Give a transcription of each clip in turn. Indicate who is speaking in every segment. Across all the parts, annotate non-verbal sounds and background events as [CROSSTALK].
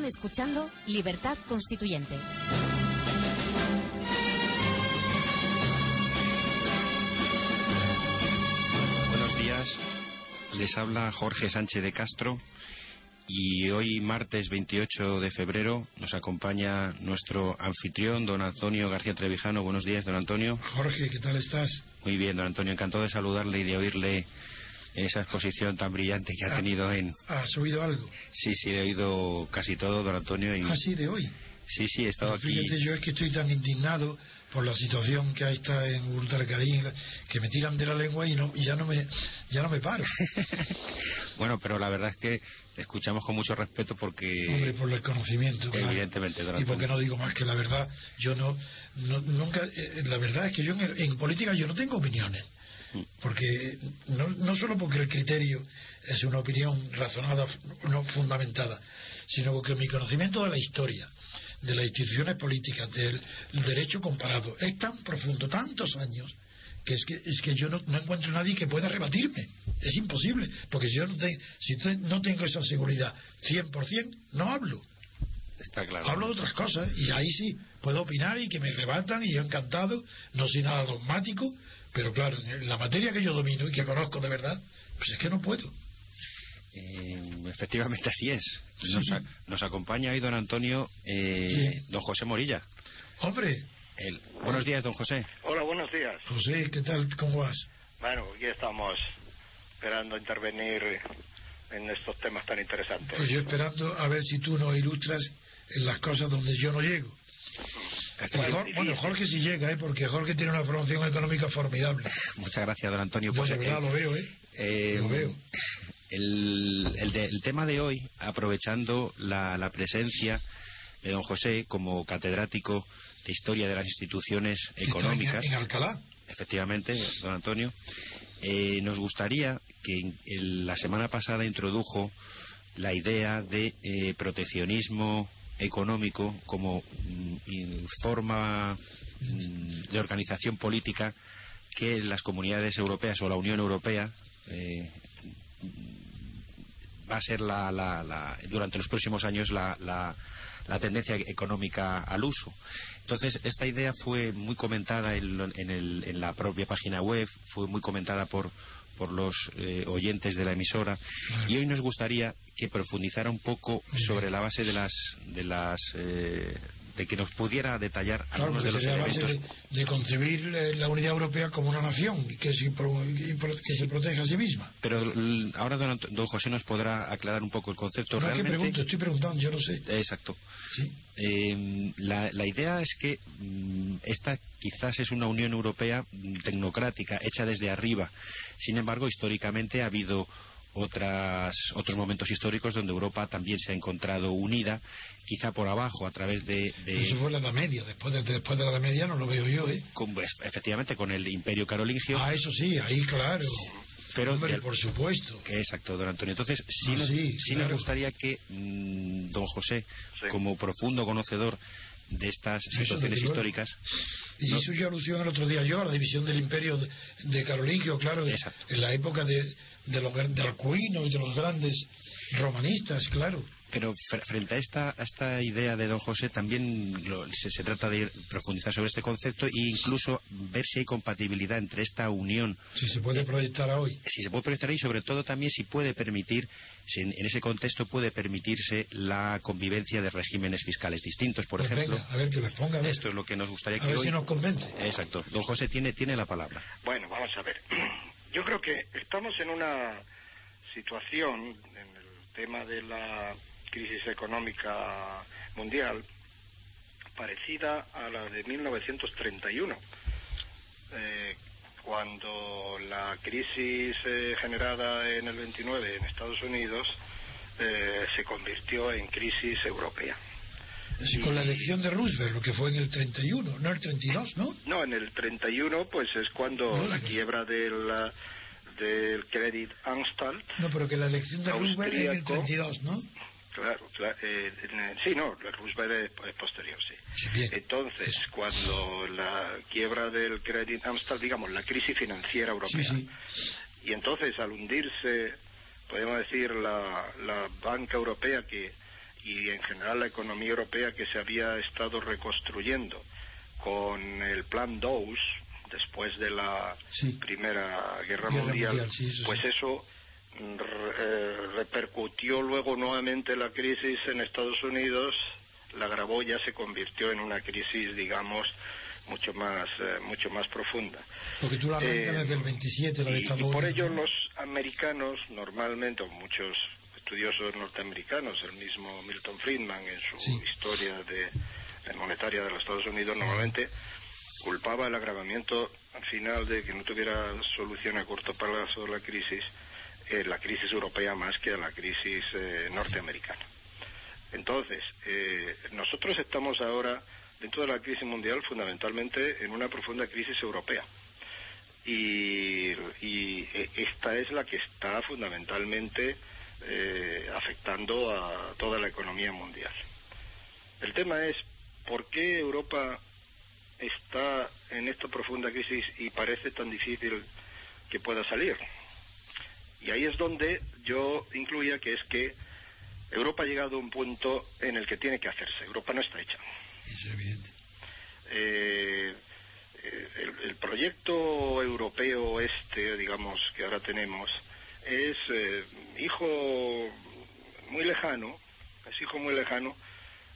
Speaker 1: Están escuchando Libertad Constituyente.
Speaker 2: Buenos días, les habla Jorge Sánchez de Castro y hoy martes 28 de febrero nos acompaña nuestro anfitrión, don Antonio García Trevijano. Buenos días, don Antonio.
Speaker 3: Jorge, ¿qué tal estás?
Speaker 2: Muy bien, don Antonio, encantado de saludarle y de oírle esa exposición tan brillante que ha
Speaker 3: Ah,
Speaker 2: tenido en...
Speaker 3: ¿Has oído algo?
Speaker 2: Sí, sí, he oído casi todo, don Antonio. Y...
Speaker 3: Ah, sí, de hoy.
Speaker 2: Sí, sí, he estado aquí...
Speaker 3: Fíjate, yo es que estoy tan indignado por la situación que ahí está en Ultracarín, que me tiran de la lengua y, no, y ya no me ya no me paro. [LAUGHS]
Speaker 2: Bueno, pero la verdad es que escuchamos con mucho respeto porque...
Speaker 3: Hombre, por el conocimiento. claro.
Speaker 2: Evidentemente,
Speaker 3: Y porque no digo más que la verdad. Yo no, no- nunca, eh, la verdad es que yo en, en política yo no tengo opiniones. Porque no, no solo porque el criterio es una opinión razonada, no fundamentada, sino porque mi conocimiento de la historia, de las instituciones políticas, del derecho comparado, es tan profundo, tantos años, que es que, es que yo no, no encuentro nadie que pueda rebatirme. Es imposible, porque si yo no, te- si te- no tengo esa seguridad 100%, no hablo.
Speaker 2: Está claro.
Speaker 3: Hablo de otras cosas y ahí sí puedo opinar y que me rebatan y yo encantado, no soy nada dogmático, pero claro, en la materia que yo domino y que conozco de verdad, pues es que no puedo.
Speaker 2: Eh, efectivamente así es. Nos,
Speaker 3: Sí.
Speaker 2: a- nos acompaña hoy don Antonio, eh, don José Morilla.
Speaker 3: Hombre,
Speaker 2: El- Buenos días, don José.
Speaker 4: Hola, buenos días.
Speaker 3: José, ¿qué tal? ¿Cómo vas?
Speaker 4: Bueno, ya estamos esperando intervenir en estos temas tan interesantes.
Speaker 3: Pues yo esperando a ver si tú nos ilustras en las cosas donde yo no llego.
Speaker 4: Bueno,
Speaker 3: Jor- bueno, Jorge sí llega, ¿eh? porque Jorge tiene una formación económica formidable.
Speaker 2: Muchas gracias, don Antonio. Pues,
Speaker 3: verdad
Speaker 2: eh,
Speaker 3: lo veo, ¿eh?
Speaker 2: eh,
Speaker 3: Lo veo.
Speaker 2: El, el de- el tema de hoy, aprovechando la, la presencia de don José como catedrático de Historia de las Instituciones
Speaker 3: en-
Speaker 2: Económicas,
Speaker 3: En, Alcalá.
Speaker 2: efectivamente, don Antonio, eh, nos gustaría que en- en la semana pasada introdujo la idea de eh, proteccionismo económico como mm, forma mm, de organización política que las comunidades europeas o la Unión Europea eh, va a ser la, la- la- durante los próximos años la, la- tendencia económica al uso. Entonces, esta idea fue muy comentada en, en el- en la propia página web, fue muy comentada por, por los eh, oyentes de la emisora. Y hoy nos gustaría que profundizara un poco sobre la base de las de las eh, de que nos pudiera detallar
Speaker 3: Claro,
Speaker 2: algunos de los elementos
Speaker 3: de, de concebir eh, la Unidad Europea como una nación que se, que se proteja a sí misma.
Speaker 2: pero ahora don, don José nos podrá aclarar un poco el concepto
Speaker 3: es que
Speaker 2: realmente
Speaker 3: pregunto, estoy preguntando, yo no sé.
Speaker 2: exacto
Speaker 3: Sí.
Speaker 2: Eh, la, la idea es que mm, esta quizás es una Unión Europea mm, tecnocrática, hecha desde arriba. Sin embargo, históricamente ha habido otras, otros momentos históricos donde Europa también se ha encontrado unida, quizá por abajo, a través de... de-
Speaker 3: Eso fue la Edad Media, después de, después de la Edad Media no lo veo yo, ¿eh?
Speaker 2: con- pues, efectivamente, con el Imperio Carolingio,
Speaker 3: Ah, eso sí, ahí claro.
Speaker 2: pero...
Speaker 3: Hombre,
Speaker 2: de-
Speaker 3: por supuesto.
Speaker 2: que exacto, don Antonio. Entonces, sí,
Speaker 3: Ah,
Speaker 2: nos,
Speaker 3: sí,
Speaker 2: sí
Speaker 3: claro.
Speaker 2: nos gustaría que mm, don José,
Speaker 4: Sí.
Speaker 2: como profundo conocedor de estas situaciones históricas,
Speaker 3: Y
Speaker 2: No.
Speaker 3: hizo yo alusión el otro día yo a la división del imperio de, de Carolingio, claro,
Speaker 2: Exacto.
Speaker 3: en la época de, de los de Alcuino y de los grandes romanistas, claro.
Speaker 2: Pero fr- frente a esta, a esta idea de don José también lo- se, se trata de ir- profundizar sobre este concepto e incluso ver si hay compatibilidad entre esta unión,
Speaker 3: Si se puede proyectar a hoy.
Speaker 2: si se puede proyectar y sobre todo también si puede permitir, si en, en ese contexto puede permitirse la convivencia de regímenes fiscales distintos, por
Speaker 3: Pues
Speaker 2: ejemplo.
Speaker 3: venga, a ver que les ponga a ver.
Speaker 2: Esto es lo que nos gustaría
Speaker 3: A
Speaker 2: que
Speaker 3: ver
Speaker 2: hoy...
Speaker 3: si nos convence.
Speaker 2: Exacto. Don José tiene, tiene la palabra.
Speaker 4: Bueno, vamos a ver. [CLEARS THROAT] Yo creo que estamos en una situación, en el tema de la crisis económica mundial, parecida a la de 1931, eh, cuando la crisis eh, generada en el 29 en Estados Unidos eh, se convirtió en crisis europea.
Speaker 3: Sí, con la elección de Roosevelt, lo que fue en el 31, no el 32, ¿no?
Speaker 4: No, en el 31 pues es cuando
Speaker 3: No,
Speaker 4: la quiebra del, del Credit Anstalt.
Speaker 3: No, pero que la elección de Roosevelt en el
Speaker 4: Austríaco.
Speaker 3: 32, ¿no?
Speaker 4: Claro, cla- eh, sí, no, Roosevelt es, es posterior, sí. Entonces, cuando la quiebra del Credit Amsterdam, digamos, la crisis financiera europea.
Speaker 3: Sí, sí.
Speaker 4: Y entonces, al hundirse, podemos decir, la, la banca europea que y en general la economía europea que se había estado reconstruyendo con el plan Dawes después de la Primera Guerra, Mundial, pues eso eh, repercutió luego nuevamente la crisis en Estados Unidos, la agravó, ya se convirtió en una crisis, digamos, mucho más eh, mucho más profunda.
Speaker 3: Porque tú la eh, desde el 27, la de
Speaker 4: y, y por ello los americanos normalmente, muchos estudiosos norteamericanos, el mismo Milton Friedman en su historia de, monetaria de los Estados Unidos, normalmente culpaba el agravamiento al final de que no tuviera solución a corto plazo la crisis, eh, la crisis europea más que a la crisis eh, norteamericana. Entonces, eh, nosotros estamos ahora dentro de la crisis mundial fundamentalmente en una profunda crisis europea. Y, y esta es la que está fundamentalmente afectando a toda la economía mundial. El tema es por qué Europa está en esta profunda crisis y parece tan difícil que pueda salir. Y ahí es donde yo incluía que es que Europa ha llegado a un punto en el que tiene que hacerse. Europa no está hecha. Eh, el, proyecto europeo este, digamos, que ahora tenemos, es eh, hijo muy lejano, es hijo muy lejano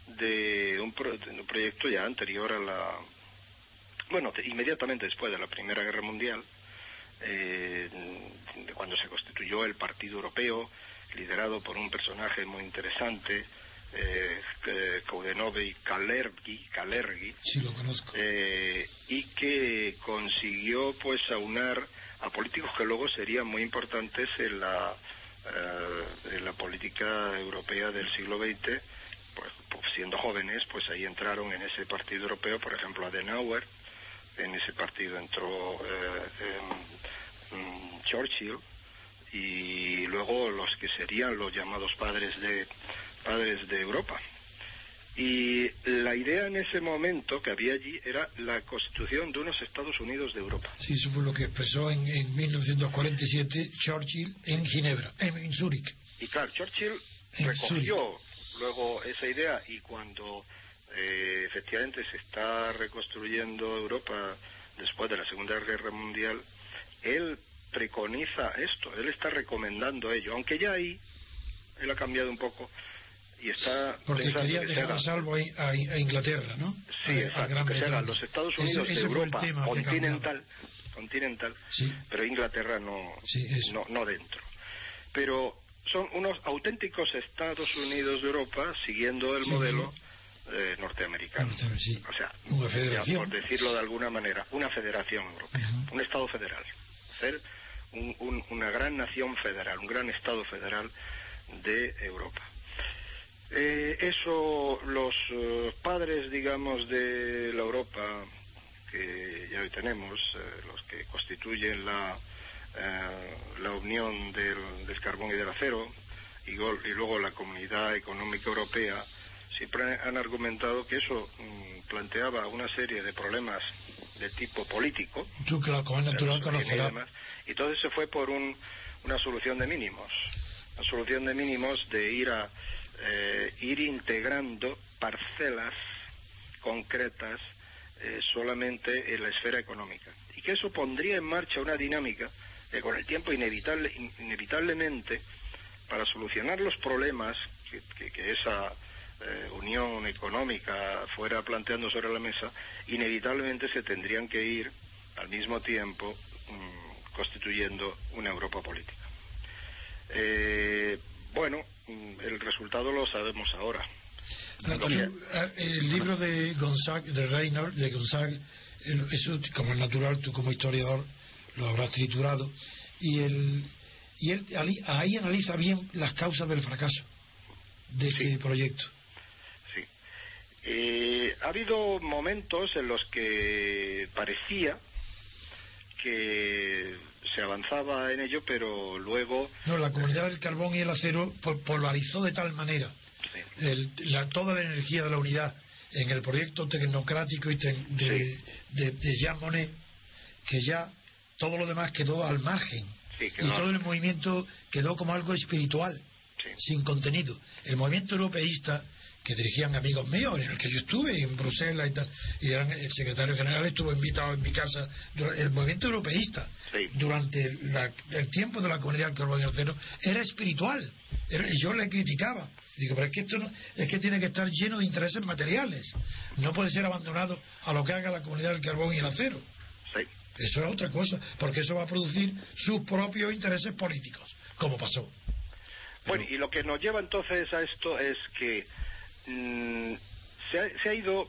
Speaker 4: de un, de un proyecto ya anterior a la, bueno, inmediatamente después de la Primera Guerra Mundial, eh, cuando se constituyó el Partido Europeo, liderado por un personaje muy interesante, eh, y Kalergi,
Speaker 3: eh,
Speaker 4: y que consiguió pues aunar a políticos que luego serían muy importantes en la, eh, en la política europea del siglo XX, pues, pues, siendo jóvenes, pues ahí entraron en ese partido europeo, por ejemplo, Adenauer, en ese partido entró eh, Churchill y luego los que serían los llamados padres de padres de Europa. Y la idea en ese momento que había allí era la constitución de unos Estados Unidos de Europa.
Speaker 3: Sí, eso fue lo que expresó en, 1947 Churchill en Ginebra, en, en Zúrich.
Speaker 4: Y claro, Churchill recogió luego esa idea y cuando eh, efectivamente se está reconstruyendo Europa después de la Segunda Guerra Mundial, él preconiza esto, él está recomendando ello, aunque ya ahí él ha cambiado un poco y está
Speaker 3: porque quería dejar a salvo a, Inglaterra, ¿no?
Speaker 4: Sí, exacto, que los Estados Unidos de Europa continental, continental, pero Inglaterra no, no, no dentro. Pero son unos auténticos Estados Unidos de Europa siguiendo el modelo eh, norteamericano. O sea, por decirlo de alguna manera, una federación europea, un Estado federal. Ser una gran nación federal, un gran Estado federal de Europa. Eh, eso, los eh, padres, digamos, de la Europa que ya hoy tenemos, los que constituyen la, la unión del, del, carbón y del acero, y, y luego la Comunidad Económica Europea, siempre han argumentado que eso mm, planteaba una serie de problemas de tipo político.
Speaker 3: Tú la natural
Speaker 4: Y entonces se fue por un, una solución de mínimos. Una solución de mínimos de ir a eh, ir integrando parcelas concretas eh, solamente en la esfera económica. Y que eso pondría en marcha una dinámica que con el tiempo inevitable, inevitablemente, para solucionar los problemas que, que esa eh, unión económica fuera planteando sobre la mesa, inevitablemente se tendrían que ir al mismo tiempo mm, constituyendo una Europa política. Eh, bueno, mm, el resultado lo sabemos ahora.
Speaker 3: Ah, el libro de Gonzague, de Reynard, de Gonzague, eso como es natural, tú como historiador lo habrás triturado, y, el, y él ahí analiza bien las causas del fracaso de este proyecto.
Speaker 4: Eh, ha habido momentos en los que parecía que se avanzaba en ello, pero luego...
Speaker 3: No, la comunidad del carbón y el acero polarizó de tal manera toda la energía de la unidad en el proyecto tecnocrático y de, Jean Monnet, que ya todo lo demás quedó al margen. y todo el movimiento quedó como algo espiritual. sin contenido. El movimiento europeísta que dirigían amigos míos, en el que yo estuve en Bruselas y tal, y eran, el secretario general estuvo invitado en mi casa, el movimiento europeísta, durante el tiempo de la comunidad del carbón y acero, era espiritual. y yo le criticaba. Digo, pero es que esto no, es que tiene que estar lleno de intereses materiales. No puede ser abandonado a lo que haga la comunidad del carbón y el acero. Eso es otra cosa, porque eso va a producir sus propios intereses políticos, como pasó.
Speaker 4: Bueno, y lo que nos lleva entonces a esto es que Mm, se, ha, ido,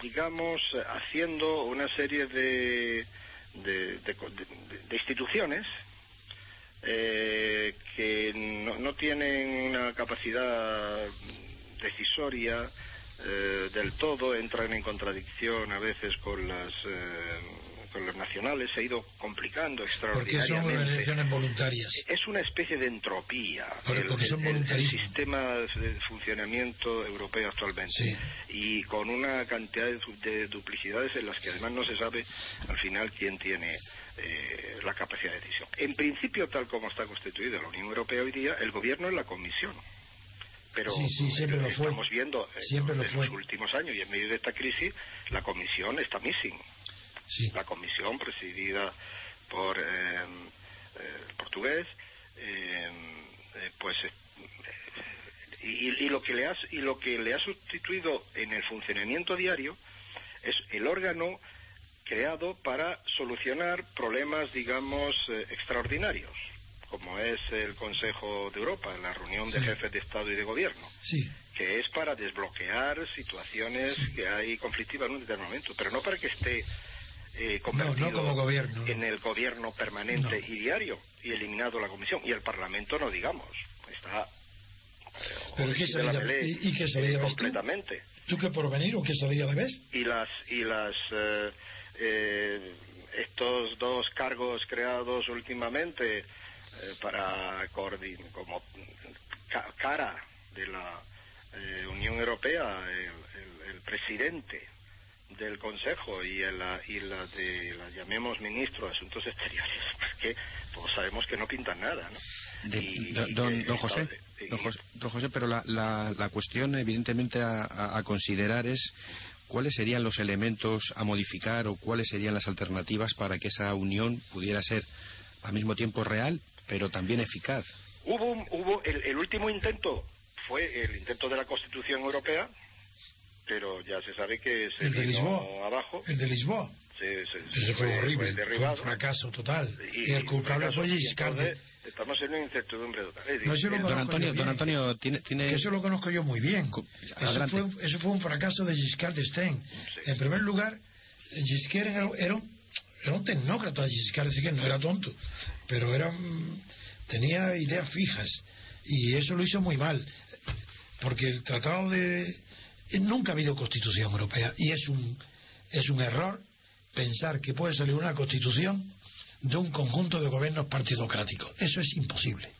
Speaker 4: digamos, haciendo una serie de, de, instituciones eh, que no, tienen una capacidad decisoria eh, del todo, entran en contradicción a veces con las eh, los nacionales se ha ido complicando extraordinariamente.
Speaker 3: Porque son organizaciones voluntarias.
Speaker 4: Es una especie de entropía.
Speaker 3: son el,
Speaker 4: sistema de funcionamiento europeo actualmente. Y con una cantidad de, duplicidades en las que además no se sabe al final quién tiene eh, la capacidad de decisión. En principio, tal como está constituida la Unión Europea hoy día, el gobierno es la Comisión pero estamos viendo
Speaker 3: siempre
Speaker 4: en los últimos años y en medio de esta crisis la comisión está missing la comisión presidida por eh, eh, el portugués, eh, pues y, lo que le ha, y lo que le ha sustituido en el funcionamiento diario es el órgano creado para solucionar problemas, digamos, extraordinarios, como es el Consejo de Europa, la reunión de jefes de Estado y de Gobierno, que es para desbloquear situaciones que hay conflictivas en un determinado momento, pero no para que esté eh, convertido
Speaker 3: como gobierno,
Speaker 4: en el gobierno permanente y diario y eliminado la comisión y el parlamento no digamos está
Speaker 3: eh, pero qué salida, ¿y, qué salida
Speaker 4: completamente.
Speaker 3: Tú? qué por venir o qué salida le ves
Speaker 4: y las y las eh, estos dos cargos creados últimamente para coordinar como cara de la Unión Europea el presidente del Consejo y la, y la de, la llamemos ministro de Asuntos Exteriores, [LAUGHS] porque todos sabemos que no pintan nada, ¿no?
Speaker 2: don, José, don, José, pero la, la, cuestión evidentemente a, considerar es cuáles serían los elementos a modificar o cuáles serían las alternativas para que esa unión pudiera ser al mismo tiempo real, pero también eficaz.
Speaker 4: Hubo, hubo el, el último intento fue el intento de la Constitución Europea, pero ya se sabe que se
Speaker 3: el de
Speaker 4: Lisboa, abajo.
Speaker 3: El de Lisboa.
Speaker 4: Se,
Speaker 3: se, fue, horrible, derribado. un fracaso total. Y, el culpable fue Giscard.
Speaker 4: Estamos en una incertidumbre total. Eh,
Speaker 3: no, yo lo
Speaker 2: don Antonio, don Antonio tiene, tiene...
Speaker 3: Que eso lo conozco yo muy bien. Eso fue, eso fue, un fracaso de Giscard d'Estaing. En primer lugar, Giscard era, era, un, era un tecnócrata, Giscard d'Estaing, no era tonto, pero era tenía ideas fijas y eso lo hizo muy mal. Porque el tratado de, nunca ha habido constitución europea y es un, es un error pensar que puede salir una constitución de un conjunto de gobiernos partidocráticos. Eso es imposible.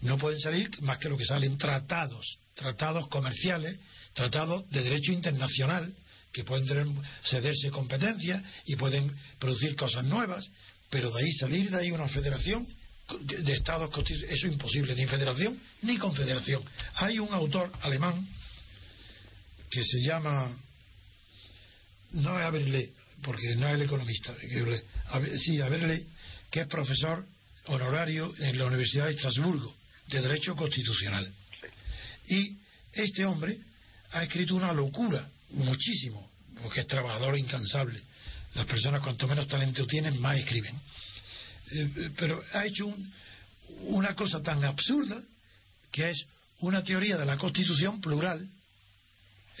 Speaker 3: No pueden salir más que lo que salen tratados, tratados comerciales, tratados de derecho internacional, que pueden tener, cederse competencias y pueden producir cosas nuevas, pero de ahí salir de ahí una federación de estados eso es imposible, ni federación ni confederación. Hay un autor alemán que se llama, no es Aberle, porque no es el economista, sí, Aberle, que es profesor honorario en la Universidad de Estrasburgo de Derecho Constitucional. Y este hombre ha escrito una locura, muchísimo, porque es trabajador incansable. Las personas cuanto menos talento tienen, más escriben. Eh, eh, pero ha hecho una cosa tan absurda que es una teoría de la Constitución plural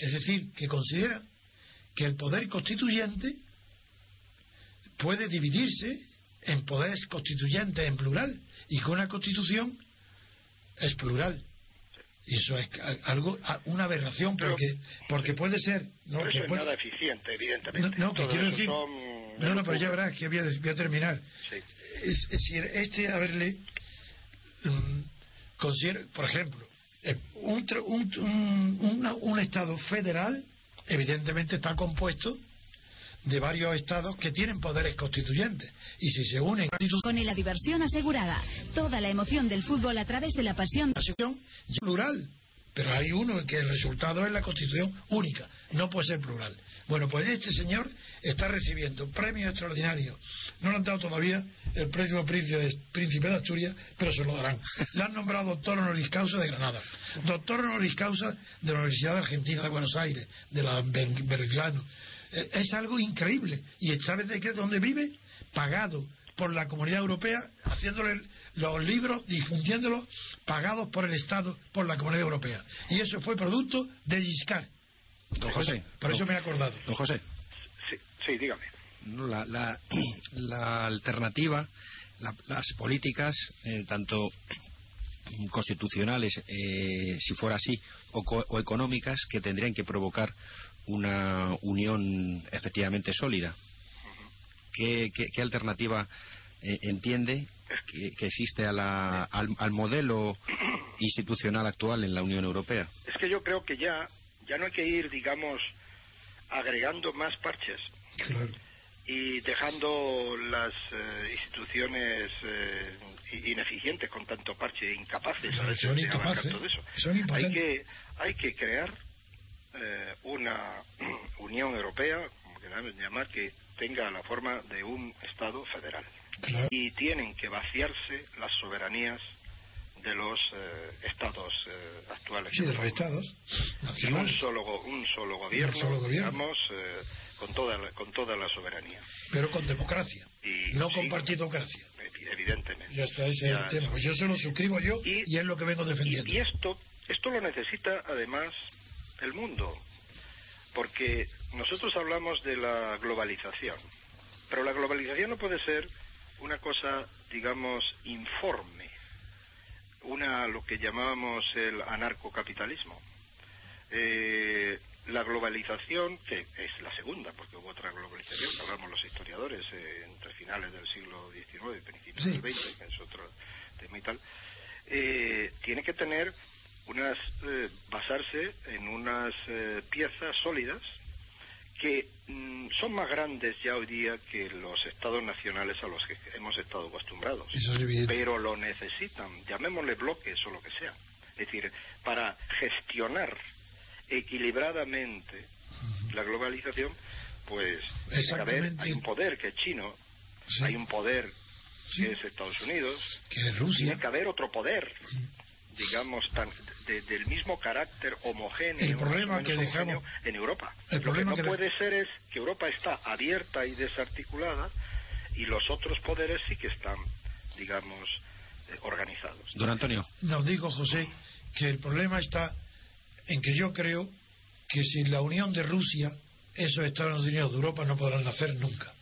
Speaker 3: es decir, que considera que el poder constituyente puede dividirse en poderes constituyentes en plural y que una constitución es plural. Y eso es algo, una aberración porque porque puede ser
Speaker 4: no,
Speaker 3: que
Speaker 4: es nada eficiente evidentemente.
Speaker 3: No, que quiero decir no no pero ya verás que voy a, terminar. Es, este haberle um, por ejemplo eh, un, un, un, Estado federal evidentemente está compuesto de varios estados que tienen poderes constituyentes. Y si se unen
Speaker 1: Con la diversión asegurada, toda la emoción del fútbol a través de la pasión.
Speaker 3: plural. Pero hay uno que el resultado es la constitución única, no puede ser plural. Bueno, pues este señor está recibiendo premios extraordinarios. No le han dado todavía el premio príncipe de Asturias, pero se lo darán. Le han nombrado doctor honoris causa de Granada, doctor honoris causa de la Universidad Argentina de Buenos Aires, de la Belgrano. Eh, es algo increíble. ¿Y sabes de qué? ¿Dónde vive? Pagado por la comunidad europea, haciéndole los libros, difundiéndolos, pagados por el Estado, por la comunidad europea. Y eso fue producto de Giscard.
Speaker 2: Don José.
Speaker 3: Por eso me he acordado.
Speaker 2: Don José.
Speaker 4: Sí, dígame.
Speaker 2: la, la, [CLEARS THROAT] alternativa, las políticas, eh, tanto constitucionales, eh, si fuera así, o, económicas, que tendrían que provocar una unión efectivamente sólida. ¿Qué, qué, alternativa eh, entiende que, existe a la, al, modelo institucional actual en la Unión Europea?
Speaker 4: Es que yo creo que ya, ya no hay que ir, digamos, agregando más parches. Y dejando las eh, instituciones eh, ineficientes con tanto parche, incapaces
Speaker 3: de son
Speaker 4: todo eso. hay que hay que crear una [CLEARS THROAT] Unión Europea, como queramos llamar, que tenga la forma de un Estado federal. Y tienen que vaciarse las soberanías de los eh, estados eh, actuales.
Speaker 3: Sí, de los estados.
Speaker 4: un solo, un solo gobierno, digamos, eh, con, toda la, con toda la soberanía.
Speaker 3: Pero con democracia, no con partidocracia.
Speaker 4: Evidentemente.
Speaker 3: Ya está, ese es el tema. Pues yo se lo suscribo yo y, es lo que vengo defendiendo.
Speaker 4: Y, esto, esto lo necesita además el mundo. Porque nosotros hablamos de la globalización, pero la globalización no puede ser una cosa, digamos, informe, una lo que llamábamos el anarcocapitalismo. Eh, la globalización, que es la segunda, porque hubo otra globalización, que hablamos los historiadores, eh, entre finales del siglo XIX y principios del XX, que es otro tema y tal, eh, tiene que tener unas, basarse en unas piezas sólidas que mm, son más grandes ya hoy día que los estados nacionales a los que hemos estado acostumbrados. pero lo necesitan, llamémosle bloques o lo que sea. Es decir, para gestionar equilibradamente la globalización, pues hay un poder que es chino, hay un poder que es Estados Unidos,
Speaker 3: que es Rusia.
Speaker 4: Tiene que haber otro poder digamos, tan, del mismo carácter homogéneo
Speaker 3: el problema que dejamos
Speaker 4: en Europa.
Speaker 3: El problema
Speaker 4: Lo que no puede ser es que Europa está abierta y desarticulada y los otros poderes sí que están, digamos, eh, organizados.
Speaker 2: Don Antonio.
Speaker 3: Nos digo, José, que el problema está en que yo creo que sin la unión de Rusia, esos Estados Unidos de Europa no podrán nacer nunca.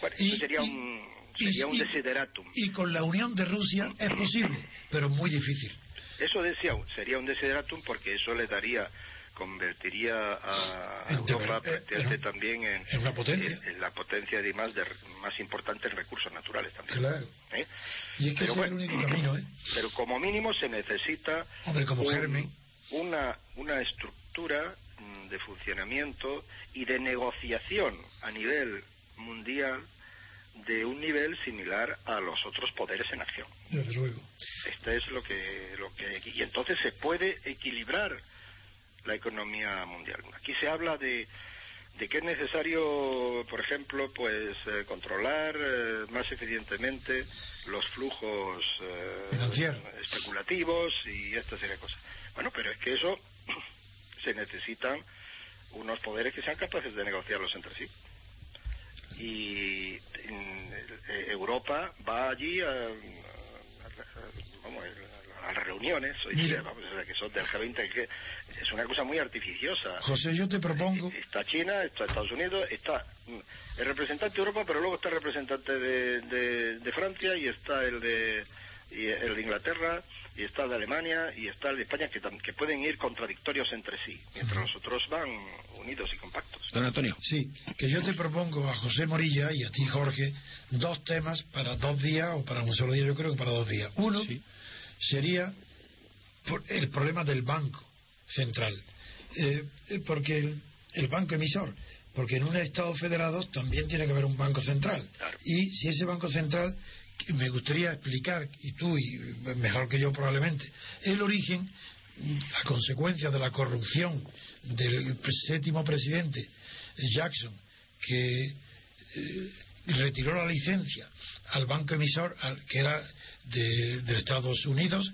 Speaker 4: Bueno, y, sería un, sería un desideratum.
Speaker 3: Y con la unión de Rusia es posible, pero muy difícil.
Speaker 4: Eso decía, sería un desideratum porque eso le daría convertiría a Europa
Speaker 3: eh,
Speaker 4: también en,
Speaker 3: en, potencia
Speaker 4: en, la potencia de más, de, más importante en recursos naturales también
Speaker 3: claro
Speaker 4: ¿Eh?
Speaker 3: y es que pero, es el único camino ¿eh? [CLEARS THROAT]
Speaker 4: pero como mínimo se necesita
Speaker 3: como
Speaker 4: una una estructura mm, de funcionamiento y de negociación a nivel mundial de un nivel similar a los otros poderes en acción.
Speaker 3: Desde luego.
Speaker 4: Esto es lo que, lo que y entonces se puede equilibrar la economía mundial. Aquí se habla de, de que es necesario, por ejemplo, pues eh, controlar eh, más eficientemente los flujos
Speaker 3: eh,
Speaker 4: especulativos y esta serie de cosas. Bueno, pero es que eso [CLEARS THROAT] se necesitan unos poderes que sean capaces de negociarlos entre sí y eh, Europa va allí a, las reuniones que son del G20 que es una cosa muy artificiosa.
Speaker 3: José yo te propongo
Speaker 4: está China está Estados Unidos está el representante de Europa pero luego está el representante de, de Francia y está el de y el de Inglaterra y está de Alemania y está el de España que, que pueden ir contradictorios entre sí, mientras los otros van unidos y compactos.
Speaker 2: Don Antonio.
Speaker 3: Sí, que yo te propongo a José Morilla y a ti Jorge dos temas para dos días o para un solo día, yo creo que para dos días. Uno sería el problema del banco central, eh, porque el, banco emisor porque en un Estado federado también tiene que haber un Banco Central. Y si ese Banco Central, me gustaría explicar, y tú, y mejor que yo probablemente, el origen, la consecuencia de la corrupción del séptimo presidente Jackson, que eh, retiró la licencia al banco emisor, que era de, Estados Unidos,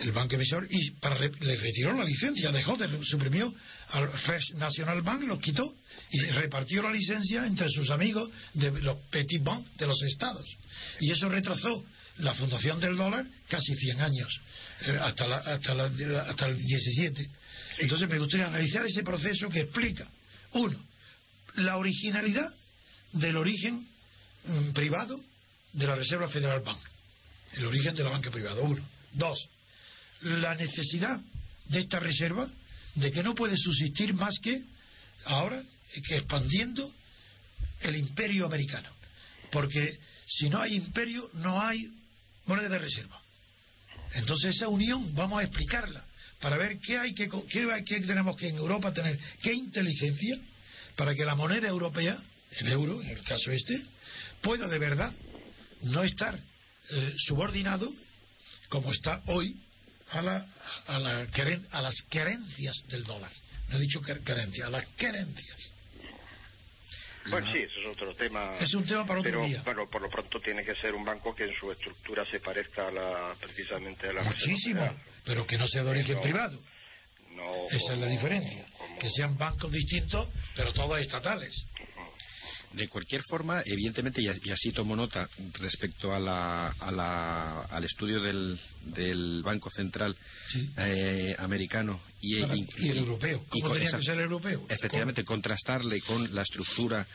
Speaker 3: el banco emisor, y para, le retiró la licencia, dejó, de, suprimió al First National Bank, lo quitó y repartió la licencia entre sus amigos de los petit banks de los estados. Y eso retrasó la fundación del dólar casi 100 años, eh, hasta, hasta, hasta el 17. Entonces me gustaría analizar ese proceso que explica, uno, la originalidad del origen mm, privado de la Reserva Federal Bank, el origen de la banca privada, uno. Dos, la necesidad de esta reserva de que no puede subsistir más que ahora que expandiendo el imperio americano. Porque si no hay imperio, no hay moneda de reserva. Entonces esa unión vamos a explicarla para ver qué hay que qué, tenemos que en Europa tener, qué inteligencia para que la moneda europea, el euro en el caso este, pueda de verdad no estar eh, subordinado como está hoy a, la, a, la, a las querencias del dólar. No he dicho querencia, a las querencias.
Speaker 4: Bueno, sí, eso es otro tema.
Speaker 3: Es un tema para otro
Speaker 4: pero,
Speaker 3: día.
Speaker 4: Pero por lo pronto tiene que ser un banco que en su estructura se parezca a la, precisamente a la.
Speaker 3: Muchísimo, pero que no sea de origen privado. Esa es la diferencia. Que sean bancos distintos, pero todos estatales.
Speaker 2: De cualquier forma, evidentemente, y así tomo nota respecto a la, al estudio del, del Banco Central eh, americano y,
Speaker 3: el europeo. ¿Cómo tenía que ser el europeo?
Speaker 2: Efectivamente, contrastarle con la estructura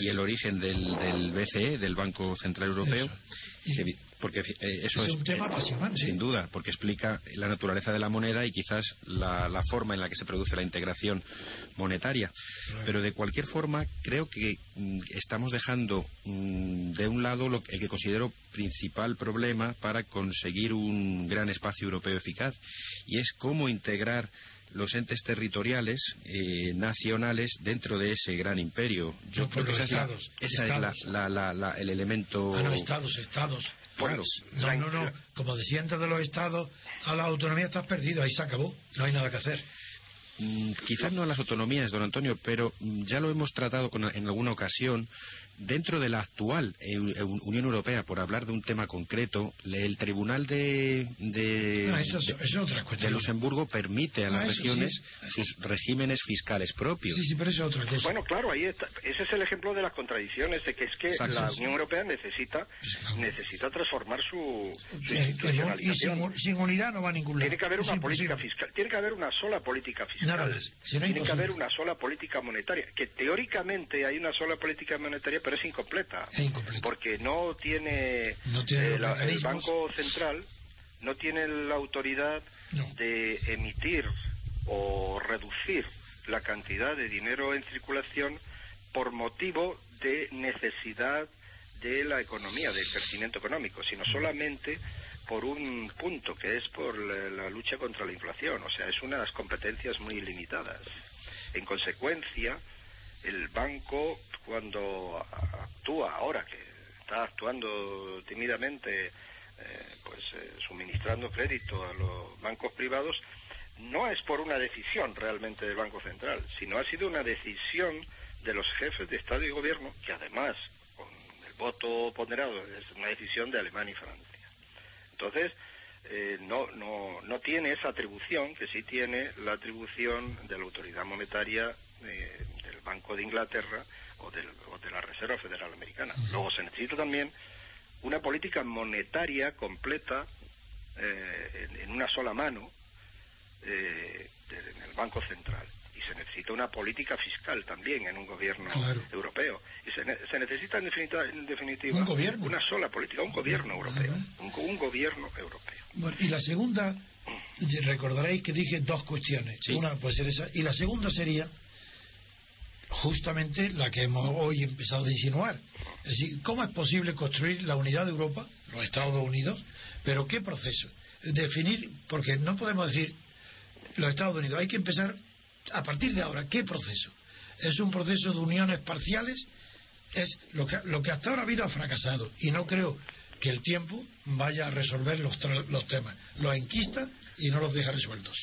Speaker 2: y el origen del, del BCE, del Banco Central Europeo porque eh, eso
Speaker 3: es, un tema apasionante.
Speaker 2: Sin duda, porque explica la naturaleza de la moneda y quizás la, forma en la que se produce la integración monetaria. Pero de cualquier forma, creo que mm, estamos dejando mm, de un lado lo, el que considero principal problema para conseguir un gran espacio europeo eficaz, y es cómo integrar los entes territoriales eh, nacionales dentro de ese gran imperio.
Speaker 3: Yo creo que esa
Speaker 2: estados, es, el elemento.
Speaker 3: Ah, no, estados, estados. Claro. No, no, no. Como decía antes de los estados, a la autonomía estás perdido, ahí se acabó, no hay nada que hacer.
Speaker 2: Mm, quizás no a las autonomías, don Antonio, pero mm, ya lo hemos tratado en alguna ocasión dentro de la actual Unión Europea, por hablar de un tema concreto, el Tribunal de, de,
Speaker 3: ah,
Speaker 2: Luxemburgo permite a las ah, regiones sus regímenes fiscales propios.
Speaker 3: Sí, sí, pero eso es otra cosa.
Speaker 4: Bueno, claro, ahí está. ese es el ejemplo de las contradicciones, de que es que la Unión Europea necesita necesita transformar su,
Speaker 3: institucionalización. Y sin, unidad no va a ningún lado.
Speaker 4: Tiene que haber una política fiscal, tiene que haber una sola política fiscal.
Speaker 3: Nada más.
Speaker 4: tiene que haber una sola política monetaria, que teóricamente hay una sola política monetaria, pero es incompleta. Porque no tiene, eh, el Banco Central no tiene la autoridad de emitir o reducir la cantidad de dinero en circulación por motivo de necesidad de la economía, del crecimiento económico, sino solamente por un punto, que es por la lucha contra la inflación. O sea, es unas competencias muy limitadas. En consecuencia, el banco cuando actúa ahora que está actuando tímidamente eh, pues eh, suministrando crédito a los bancos privados no es por una decisión realmente del Banco Central, sino ha sido una decisión de los jefes de Estado y Gobierno, que además, con el voto ponderado, es una decisión de Alemania y Francia. Entonces, eh, no, no, no tiene esa atribución que sí tiene la atribución de la autoridad monetaria del Banco de Inglaterra o, de la Reserva Federal Americana. Luego se necesita también una política monetaria completa eh, en, una sola mano eh, en el Banco Central. Se necesita una política fiscal también en un gobierno europeo. Y se, necesita en definitiva, una sola política, un gobierno europeo. Un, gobierno europeo.
Speaker 3: y la segunda, recordaréis que dije dos cuestiones. Una puede ser esa. Y la segunda sería justamente la que hemos hoy empezado a insinuar. Es decir, ¿cómo es posible construir la unidad de Europa, los Estados Unidos, pero qué proceso? Definir, porque no podemos decir los Estados Unidos, hay que empezar a partir de ahora, ¿qué proceso? es un proceso de uniones parciales, es lo que, lo que hasta ahora ha habido ha fracasado y no creo que el tiempo vaya a resolver los, los temas. Los enquista y no los deja resueltos.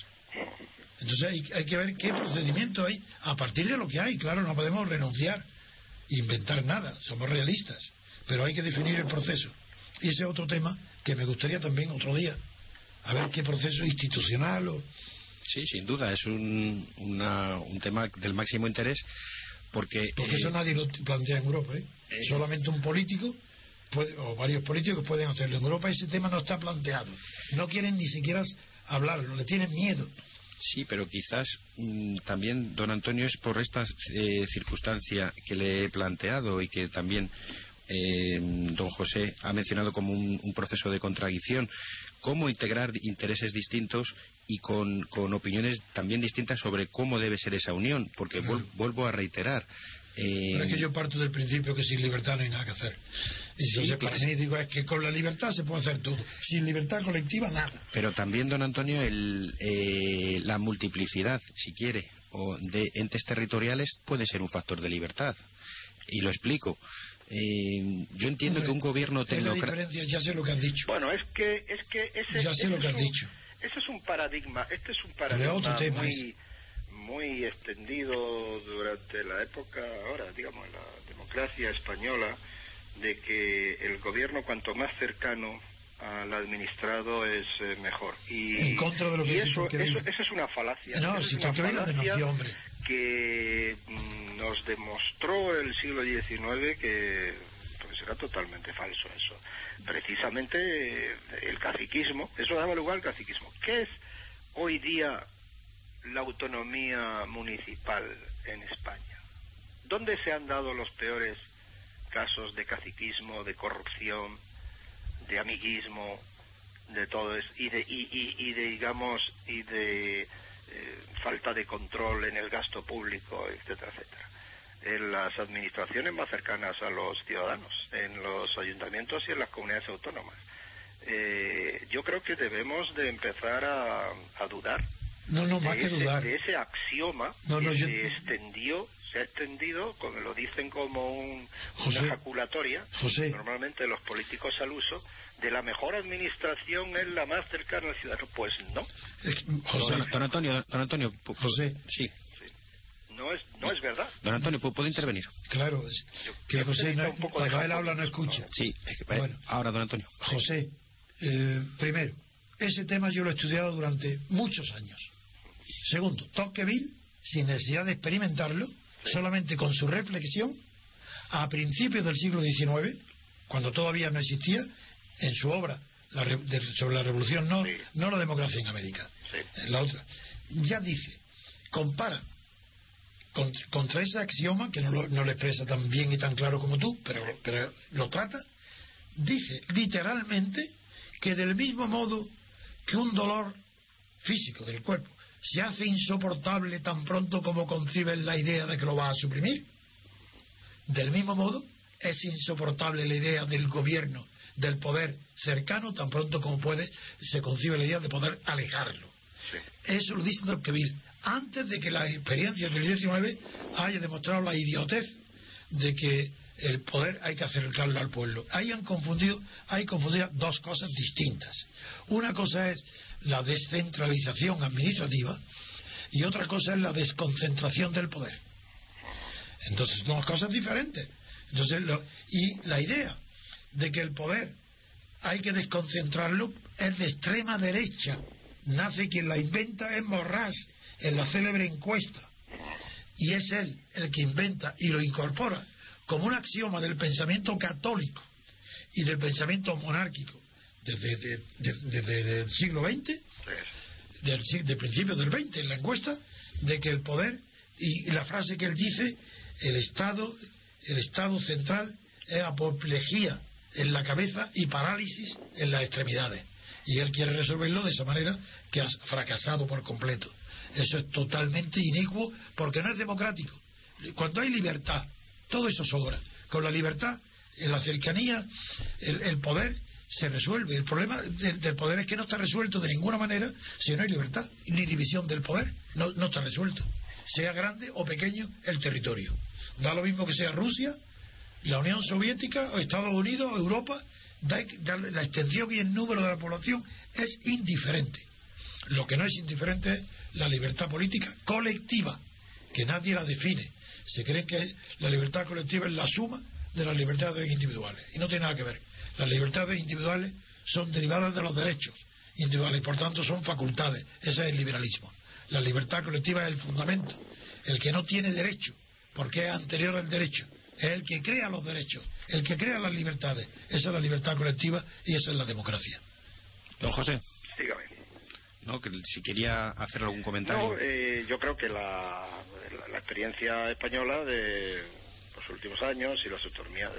Speaker 3: Entonces hay, hay, que ver qué procedimiento hay a partir de lo que hay. Claro, no podemos renunciar, inventar nada, somos realistas, pero hay que definir el proceso. Y ese es otro tema que me gustaría también otro día, a ver qué proceso institucional o...
Speaker 2: Sí, sin duda, es un, un tema del máximo interés porque...
Speaker 3: Porque eso eh, nadie lo plantea en Europa, ¿eh? ¿eh? Solamente un político o varios políticos pueden hacerlo. En Europa ese tema no está planteado. No quieren ni siquiera hablarlo, le tienen miedo.
Speaker 2: Sí, pero quizás mm, también, don Antonio, es por esta eh, circunstancia que le he planteado y que también eh, don José ha mencionado como un, proceso de contradicción. ¿Cómo integrar intereses distintos y con, opiniones también distintas sobre cómo debe ser esa unión? Porque vuelvo a reiterar,
Speaker 3: eh... es que yo parto del principio que sin libertad no hay nada que hacer. Y sí, para mí digo es que con la libertad se puede hacer todo. Sin libertad colectiva nada.
Speaker 2: Pero también, don Antonio, el, eh, la multiplicidad, si quiere, o de entes territoriales puede ser un factor de libertad. Y lo explico. Eh, yo entiendo que un gobierno
Speaker 3: tecnocrático. ya sé lo que has dicho.
Speaker 4: Bueno, es que, es que ese,
Speaker 3: ya sé lo que has dicho.
Speaker 4: Ese es un paradigma. Este es un paradigma otro tema muy muy extendido durante la época, ahora digamos, la democracia española, de que el gobierno cuanto más cercano al administrado es eh, mejor. Y,
Speaker 3: en contra de lo que
Speaker 4: eso, eso, eso, es una falacia.
Speaker 3: No, si una falacia hombre.
Speaker 4: Que mm, nos demostró el siglo XIX que pues era totalmente falso eso. Precisamente eh, el caciquismo, eso daba lugar al caciquismo. ¿Qué es hoy día la autonomía municipal en España? ¿Dónde se han dado los peores casos de caciquismo, de corrupción, de amiguismo, de todo eso, y de, y, de digamos, y de falta de control en el gasto público, etcétera, etcétera? En las administraciones más cercanas a los ciudadanos, en los ayuntamientos y en las comunidades autónomas. Eh, yo creo que debemos de empezar a dudar
Speaker 3: no, no, más que dudar.
Speaker 4: De ese axioma que se extendió, se ha extendido, como lo dicen como un, una ejaculatoria, normalmente los políticos al uso, de la mejor administración es la más cercana al ciudadano. Pues no.
Speaker 2: José, don, Antonio, don Antonio,
Speaker 3: José.
Speaker 2: Sí.
Speaker 4: No es, no es verdad.
Speaker 2: Don Antonio, ¿puedo intervenir?
Speaker 3: Claro, es que José, no, cuando él habla no escucha.
Speaker 2: Sí, bueno, ahora don Antonio.
Speaker 3: José, eh, primero, ese tema yo lo he estudiado durante muchos años. Segundo, Tocqueville, sin necesidad de experimentarlo, solamente con su reflexión, a principios del siglo XIX, cuando todavía no existía, en su obra sobre la revolución, no, no la democracia en América, la otra, ya dice, compara contra, ese axioma, que no lo, no expresa tan bien y tan claro como tú, pero, pero lo trata, dice literalmente que del mismo modo que un dolor físico del cuerpo se hace insoportable tan pronto como concibes la idea de que lo va a suprimir. Del mismo modo, es insoportable la idea del gobierno, del poder cercano, tan pronto como puede, se concibe la idea de poder alejarlo. Eso lo dice Tocqueville, antes de que la experiencia del 19 haya demostrado la idiotez de que el poder hay que acercarlo al pueblo. Ahí han confundido, hay confundido dos cosas distintas. Una cosa es la descentralización administrativa y otra cosa es la desconcentración del poder. Entonces, son dos cosas diferentes. Entonces, y la idea de que el poder hay que desconcentrarlo es de extrema derecha. Nace quien la inventa es Morras en la célebre encuesta. Y es él el que inventa y lo incorpora como un axioma del pensamiento católico y del pensamiento monárquico desde, el siglo XX, del, de principios del XX, en la encuesta, de que el poder, y la frase que él dice, el Estado, el Estado central es apoplejía en la cabeza y parálisis en las extremidades. Y él quiere resolverlo de esa manera que ha fracasado por completo. Eso es totalmente inicuo porque no es democrático. Cuando hay libertad, todo eso sobra. Con la libertad, en la cercanía, el poder se resuelve. El problema del, poder es que no está resuelto de ninguna manera si no hay libertad ni división del poder. No, no está resuelto. sea grande o pequeño el territorio. Da lo mismo que sea Rusia, la Unión Soviética, Estados Unidos, Europa, la extensión y el número de la población es indiferente. Lo que no es indiferente es la libertad política colectiva, que nadie la define. Se cree que la libertad colectiva es la suma de las libertades individuales. Y no tiene nada que ver. Las libertades individuales son derivadas de los derechos individuales y por tanto son facultades. Ese es el liberalismo. La libertad colectiva es el fundamento. El que no tiene derecho, porque es anterior al derecho, es el que crea los derechos, el que crea las libertades. Esa es la libertad colectiva y esa es la democracia.
Speaker 2: Don José.
Speaker 4: Dígame.
Speaker 2: No, que si quería hacer algún comentario.
Speaker 4: No, eh, yo creo que la, la, experiencia española de los últimos años y las autonomías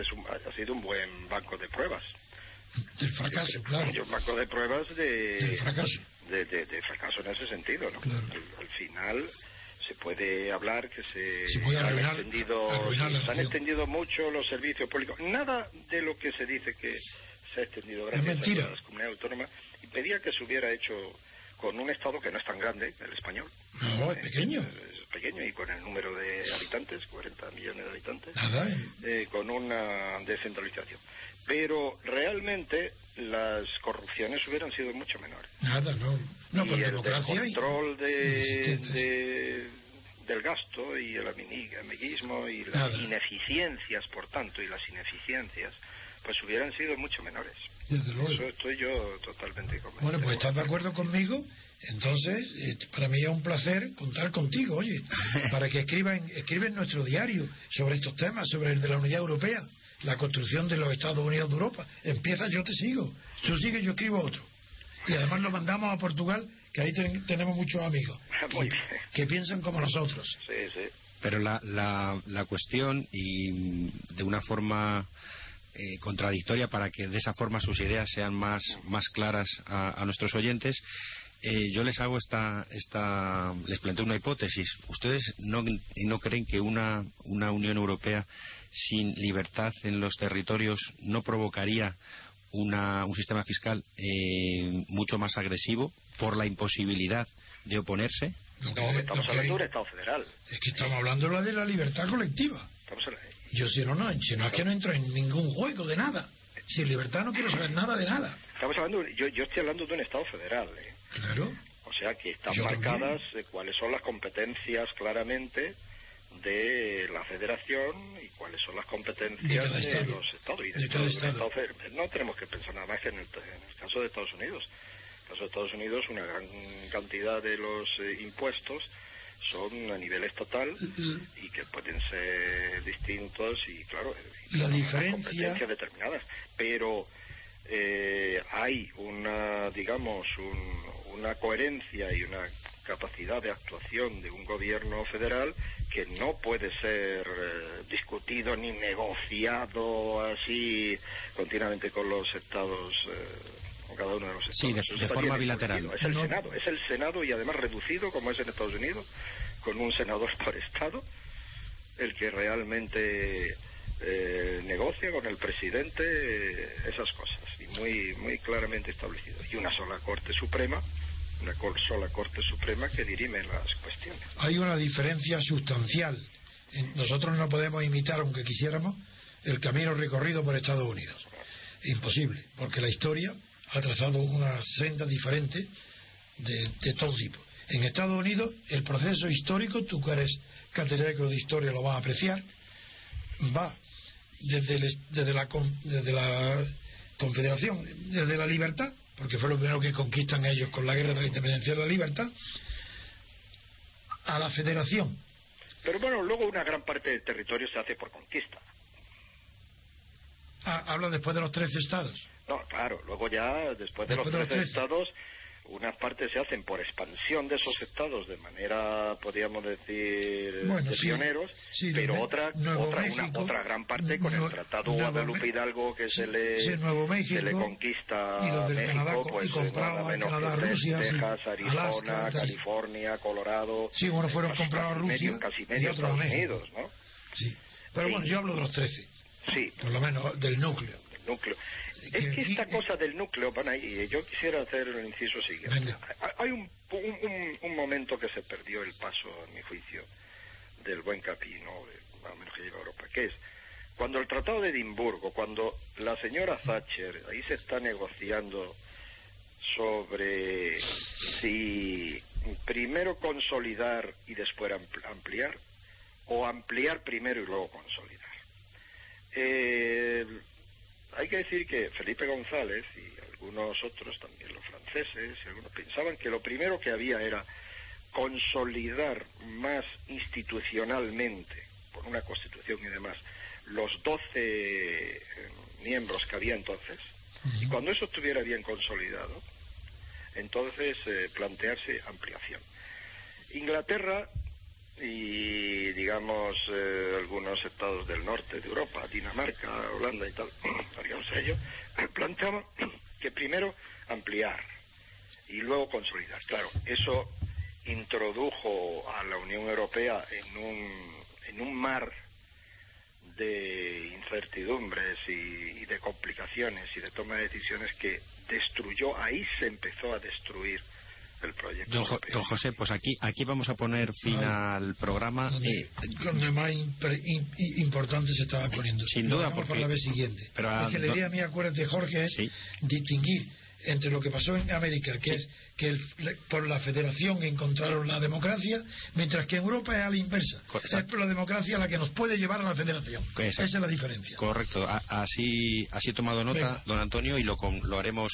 Speaker 4: ha sido un buen banco de pruebas.
Speaker 3: Del fracaso, claro.
Speaker 4: Un banco de pruebas de,
Speaker 3: fracaso.
Speaker 4: De, de, fracaso en ese sentido, ¿no? Al, final se puede hablar que se,
Speaker 3: se han,
Speaker 4: extendido, se han extendido mucho los servicios públicos. Nada de lo que se dice que se ha extendido gracias a las comunidades autónomas impedía que se hubiera hecho con un Estado que no es tan grande, el español.
Speaker 3: No, es pequeño.
Speaker 4: Pequeño y con el número de habitantes, 40 millones de habitantes,
Speaker 3: eh.
Speaker 4: Eh, con una descentralización. Pero realmente las corrupciones hubieran sido mucho menores.
Speaker 3: Nada, no. No,
Speaker 4: y
Speaker 3: el
Speaker 4: control de, del gasto y el amiguismo y las ineficiencias, por tanto, y las ineficiencias, pues hubieran sido mucho menores. Eso estoy yo totalmente convencido.
Speaker 3: Bueno, pues estás de acuerdo conmigo. Entonces, eh, para mí es un placer contar contigo, oye, [LAUGHS] para que escriban, escriben nuestro diario sobre estos temas, sobre el de la Unidad Europea, la construcción de los Estados Unidos de Europa. Empieza, yo te sigo. Tú sigues, yo escribo otro. Y además lo mandamos a Portugal, que ahí tenemos muchos amigos [LAUGHS] que, piensan como nosotros.
Speaker 4: Sí, sí.
Speaker 2: Pero la, la, la cuestión, y de una forma eh, contradictoria para que de esa forma sus ideas sean más, más claras a, nuestros oyentes. Eh, yo les hago esta, esta, les planteo una hipótesis. ¿Ustedes no, no creen que una, una Unión Europea sin libertad en los territorios no provocaría una, un sistema fiscal eh, mucho más agresivo por la imposibilidad de oponerse?
Speaker 4: No, estamos hablando de un Estado federal.
Speaker 3: Es que estamos hablando de la libertad colectiva. Yo si no, no, si no es que no entro en ningún juego de nada. Sin libertad no quiero saber nada de nada.
Speaker 4: Estamos hablando, yo, yo estoy hablando de un Estado federal. ¿eh?
Speaker 3: Claro.
Speaker 4: O sea que están marcadas eh, cuáles son las competencias claramente de la federación y cuáles son las competencias de, los estados. Y
Speaker 3: de,
Speaker 4: no tenemos que pensar nada más que en el, caso de Estados Unidos. En el caso de Estados Unidos, una gran cantidad de los eh, impuestos son a nivel estatal y que pueden ser distintos y claro
Speaker 3: la diferencia
Speaker 4: determinadas pero eh, hay una digamos una coherencia y una capacidad de actuación de un gobierno federal que no puede ser eh, discutido ni negociado así continuamente con los estados eh, cada uno de los estados.
Speaker 2: Sí, de, forma bilateral.
Speaker 4: Es el Senado, es el Senado y además reducido como es en Estados Unidos, con un senador por estado, el que realmente eh, negocia con el presidente eh, esas cosas muy muy claramente establecido y una sola Corte Suprema una sola Corte Suprema que dirime las cuestiones.
Speaker 3: Hay una diferencia sustancial. Nosotros no podemos imitar, aunque quisiéramos, el camino recorrido por Estados Unidos. Imposible, porque la historia ha trazado una senda diferente de, todo tipo. En Estados Unidos, el proceso histórico, tú que eres catedrático de historia lo vas a apreciar, va desde, desde, la, desde la confederación, desde la libertad, porque fue lo primero que conquistan ellos con la guerra de la independencia de la libertad, a la federación.
Speaker 4: Pero bueno, luego una gran parte del territorio se hace por conquista.
Speaker 3: Ah, habla después de los 13 estados.
Speaker 4: No, claro, luego ya, después de los, 13 estados, unas partes se hacen por expansión de esos estados de manera, podríamos decir, de pioneros, pero otra, otra, una, otra gran parte con el Tratado Guadalupe Hidalgo que se le, se le conquista a México, pues y
Speaker 3: nada menos Canadá,
Speaker 4: que
Speaker 3: Rusia,
Speaker 4: Texas, Arizona, California, Colorado,
Speaker 3: sí, bueno, fueron comprados a Rusia
Speaker 4: casi medio
Speaker 3: y
Speaker 4: Estados Unidos, ¿no?
Speaker 3: Sí, pero bueno, yo hablo de los 13.
Speaker 4: Sí.
Speaker 3: Por lo menos del núcleo.
Speaker 4: Del núcleo Es que esta cosa del núcleo, van ahí, yo quisiera hacer el inciso siguiente. Hay un, un, momento que se perdió el paso, a mi juicio, del buen capino, más o menos que llega a Europa, que es cuando el Tratado de Edimburgo, cuando la señora Thatcher, ahí se está negociando sobre si primero consolidar y después ampliar, o ampliar primero y luego consolidar. Eh, hay que decir que Felipe González y algunos otros, también los franceses, y algunos pensaban que lo primero que había era consolidar más institucionalmente, por una constitución y demás, los doce eh, miembros que había entonces, y cuando eso estuviera bien consolidado, entonces eh, plantearse ampliación. Inglaterra y digamos eh, algunos estados del norte de Europa, Dinamarca, Holanda y tal, [CLEARS THROAT] haríamos ello, [CLEARS THROAT] planteaban [CLEARS THROAT] que primero ampliar y luego consolidar. Claro, eso introdujo a la Unión Europea en un, en un mar de incertidumbres y, de complicaciones y de toma de decisiones que destruyó, ahí se empezó a destruir el proyecto.
Speaker 2: Don, José, pues aquí, aquí vamos a poner fin al programa.
Speaker 3: Donde, eh, más importante se estaba poniendo.
Speaker 2: Sin duda, porque,
Speaker 3: la vez siguiente.
Speaker 2: Pero
Speaker 3: porque la idea mía, acuérdate, Jorge, es distinguir entre lo que pasó en América, que es que por la federación encontraron la democracia, mientras que en Europa es a la inversa. Es por la democracia la que nos puede llevar a la federación. Esa es la diferencia.
Speaker 2: Correcto. así, así he tomado nota, don Antonio, y lo, lo haremos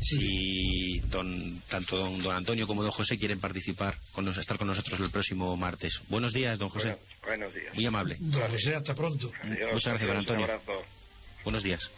Speaker 2: si don, tanto don, don, Antonio como don José quieren participar, con estar con nosotros el próximo martes. Buenos días, don José.
Speaker 4: buenos días.
Speaker 2: Muy amable.
Speaker 3: Don José, hasta pronto.
Speaker 2: Muchas gracias, don Antonio. Buenos días.